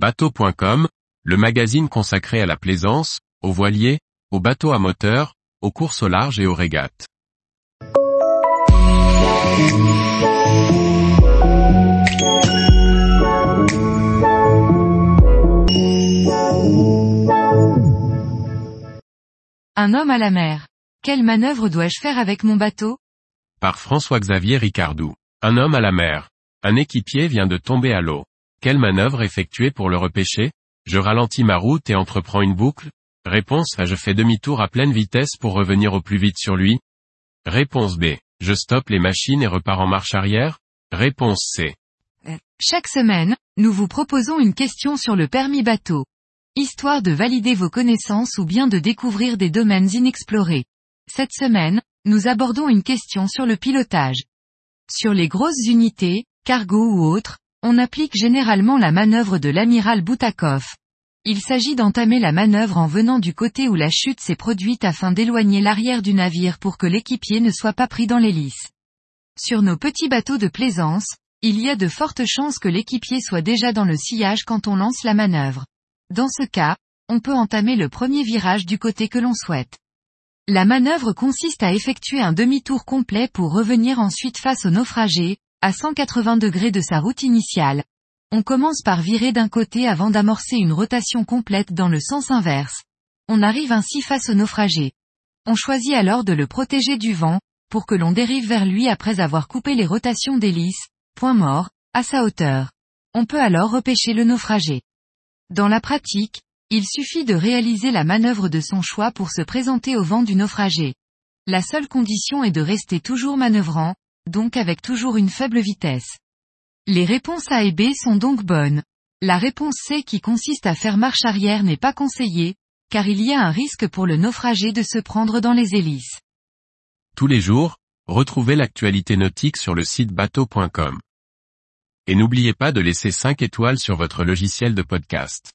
Bateau.com, le magazine consacré à la plaisance, aux voiliers, aux bateaux à moteur, aux courses au large et aux régates. Un homme à la mer. Quelle manœuvre dois-je faire avec mon bateau? Par François-Xavier Ricardou. Un homme à la mer. Un équipier vient de tomber à l'eau. Quelle manœuvre effectuer pour le repêcher? Je ralentis ma route et entreprends une boucle Réponse A. Je fais demi-tour à pleine vitesse pour revenir au plus vite sur lui. Réponse B. Je stoppe les machines et repars en marche arrière. Réponse C. Chaque semaine, nous vous proposons une question sur le permis bateau. Histoire de valider vos connaissances ou bien de découvrir des domaines inexplorés. Cette semaine, nous abordons une question sur le pilotage. Sur les grosses unités, cargo ou autres, on applique généralement la manœuvre de l'amiral Boutakov. Il s'agit d'entamer la manœuvre en venant du côté où la chute s'est produite afin d'éloigner l'arrière du navire pour que l'équipier ne soit pas pris dans l'hélice. Sur nos petits bateaux de plaisance, il y a de fortes chances que l'équipier soit déjà dans le sillage quand on lance la manœuvre. Dans ce cas, on peut entamer le premier virage du côté que l'on souhaite. La manœuvre consiste à effectuer un demi-tour complet pour revenir ensuite face au naufragé, à 180 degrés de sa route initiale. On commence par virer d'un côté avant d'amorcer une rotation complète dans le sens inverse. On arrive ainsi face au naufragé. On choisit alors de le protéger du vent, pour que l'on dérive vers lui après avoir coupé les rotations d'hélice, point mort, à sa hauteur. On peut alors repêcher le naufragé. Dans la pratique, il suffit de réaliser la manœuvre de son choix pour se présenter au vent du naufragé. La seule condition est de rester toujours manœuvrant, donc avec toujours une faible vitesse. Les réponses A et B sont donc bonnes. La réponse C qui consiste à faire marche arrière n'est pas conseillée, car il y a un risque pour le naufragé de se prendre dans les hélices. Tous les jours, retrouvez l'actualité nautique sur le site bateau.com. Et n'oubliez pas de laisser 5 étoiles sur votre logiciel de podcast.